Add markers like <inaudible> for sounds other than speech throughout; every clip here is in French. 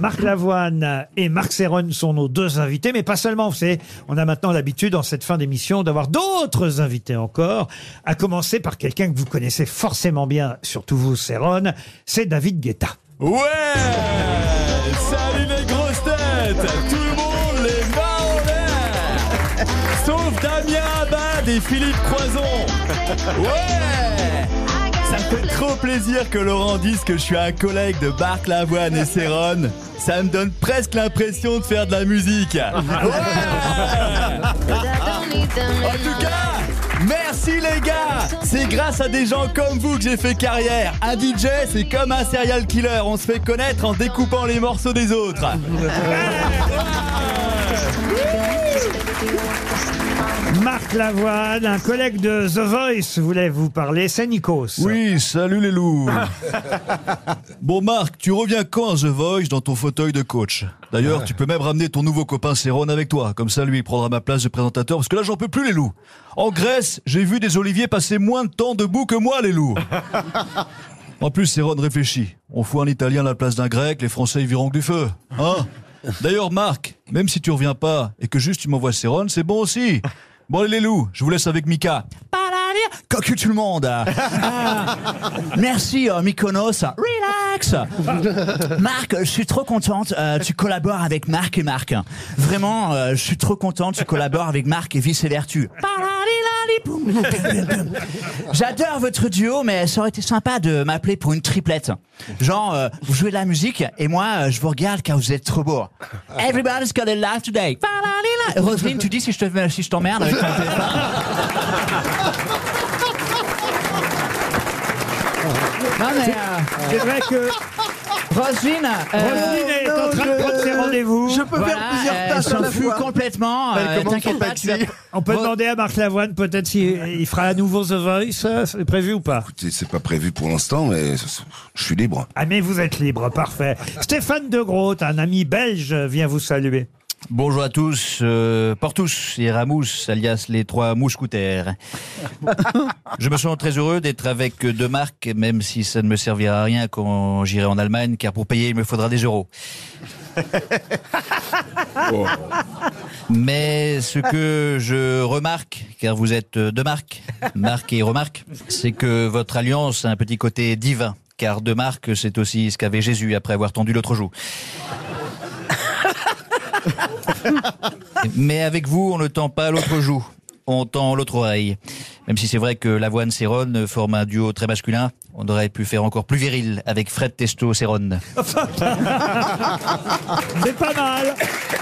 Marc Lavoine et Marc Serron sont nos deux invités, mais pas seulement. Vous savez, on a maintenant l'habitude, en cette fin d'émission, d'avoir d'autres invités encore, à commencer par quelqu'un que vous connaissez forcément bien, surtout vous, Serron, c'est David Guetta. Ouais Salut les grosses têtes Tout le monde les mains en l'air Sauf Damien Abad et Philippe Croison Ouais Ça me fait trop plaisir que Laurent dise que je suis un collègue de Marc Lavoine et Céron. Ça me donne presque l'impression de faire de la musique. <laughs> Ouais en tout cas, merci les gars C'est grâce à des gens comme vous que j'ai fait carrière. Un DJ, c'est comme un serial killer. On se fait connaître en découpant les morceaux des autres. <laughs> Marc Lavoine, un collègue de The Voice voulait vous parler, c'est Nikos. Oui, salut les loups. <laughs> bon Marc, tu reviens quand à The Voice dans ton fauteuil de coach? D'ailleurs, tu peux même ramener ton nouveau copain Céron avec toi. Comme ça, lui, il prendra ma place de présentateur. Parce que là, j'en peux plus les loups. En Grèce, j'ai vu des oliviers passer moins de temps debout que moi les loups. <laughs> En plus, Céron réfléchit. On fout un Italien à la place d'un Grec, les Français ils viront que du feu. Hein? D'ailleurs, Marc, même si tu reviens pas et que juste tu m'envoies Céron, c'est bon aussi. Bon, les loups, je vous laisse avec Mika. Cocu tout le monde. Ah, <laughs> merci euh, Mykonos. Relax. Marc, je suis trop contente. euh, tu collabores avec Marc et Marc. Vraiment, euh, je suis trop contente. Tu collabores avec Marc et Vice et Vertu. <laughs> J'adore votre duo, mais ça aurait été sympa de m'appeler pour une triplette. Genre, euh, vous jouez de la musique et moi, euh, je vous regarde car vous êtes trop beau. Everybody's got a laugh today. Roselyne, tu dis si je te si je t'emmerde avec ton téléphone. <laughs> Non mais euh, C'est vrai que Roselyne, euh, Roselyne est en train de prendre ses rendez-vous. Je peux faire plusieurs tâches à la fois. complètement. Elle euh, commence T'inquiète son pas, tu vas- taxi. On peut demander à Marc Lavoine peut-être s'il il fera à nouveau The Voice, euh, c'est prévu ou pas Écoutez, C'est pas prévu pour l'instant, mais je suis libre. Ah mais vous êtes libre, parfait. Stéphane de Groot, un ami belge, vient vous saluer. Bonjour à tous, euh, Portus et Ramous, alias les trois mousquetaires. Je me sens très heureux d'être avec deux marques, même si ça ne me servira à rien quand j'irai en Allemagne, car pour payer, il me faudra des euros. Mais ce que je remarque, car vous êtes deux marques, Marc et Remarque, c'est que votre alliance a un petit côté divin, car deux marques, c'est aussi ce qu'avait Jésus après avoir tendu l'autre joue. <laughs> Mais avec vous, on ne tend pas l'autre joue, on tend l'autre oreille. Même si c'est vrai que l'avoine Céron forme un duo très masculin, on aurait pu faire encore plus viril avec Fred Testo Céron. <laughs> C'est pas mal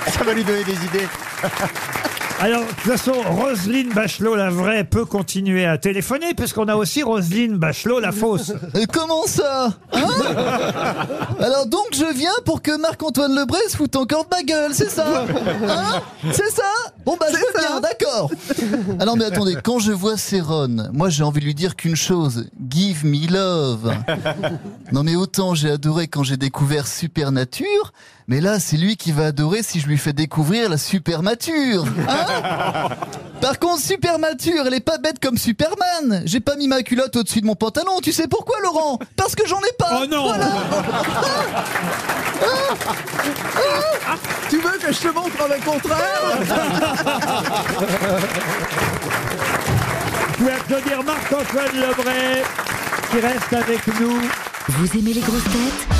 Ça va lui donner des idées. <laughs> Alors, de toute façon, Roselyne Bachelot, la vraie, peut continuer à téléphoner, puisqu'on a aussi Roselyne Bachelot, la fausse. Comment ça Hein <laughs> Alors donc je viens pour que Marc-Antoine Lebré se foute encore de ma gueule, c'est ça <laughs> Hein C'est ça Bon bah je veux bien, d'accord. Non mais attendez, quand je vois Céron, moi j'ai envie de lui dire qu'une chose, give me love. <laughs> Non mais autant j'ai adoré quand j'ai découvert Supernature, mais là c'est lui qui va adorer si je lui fais découvrir la Supermature Hein <laughs> Par contre Supermature, elle est pas bête comme Superman. J'ai pas mis ma culotte au-dessus de mon pantalon, tu sais pourquoi Laurent? Parce que j'en ai pas. Oh non. Voilà. Tu veux que je te montre le contraire? <laughs> Vous pouvez applaudir Marc-Antoine Lebray, qui reste avec nous. Vous aimez les grosses têtes?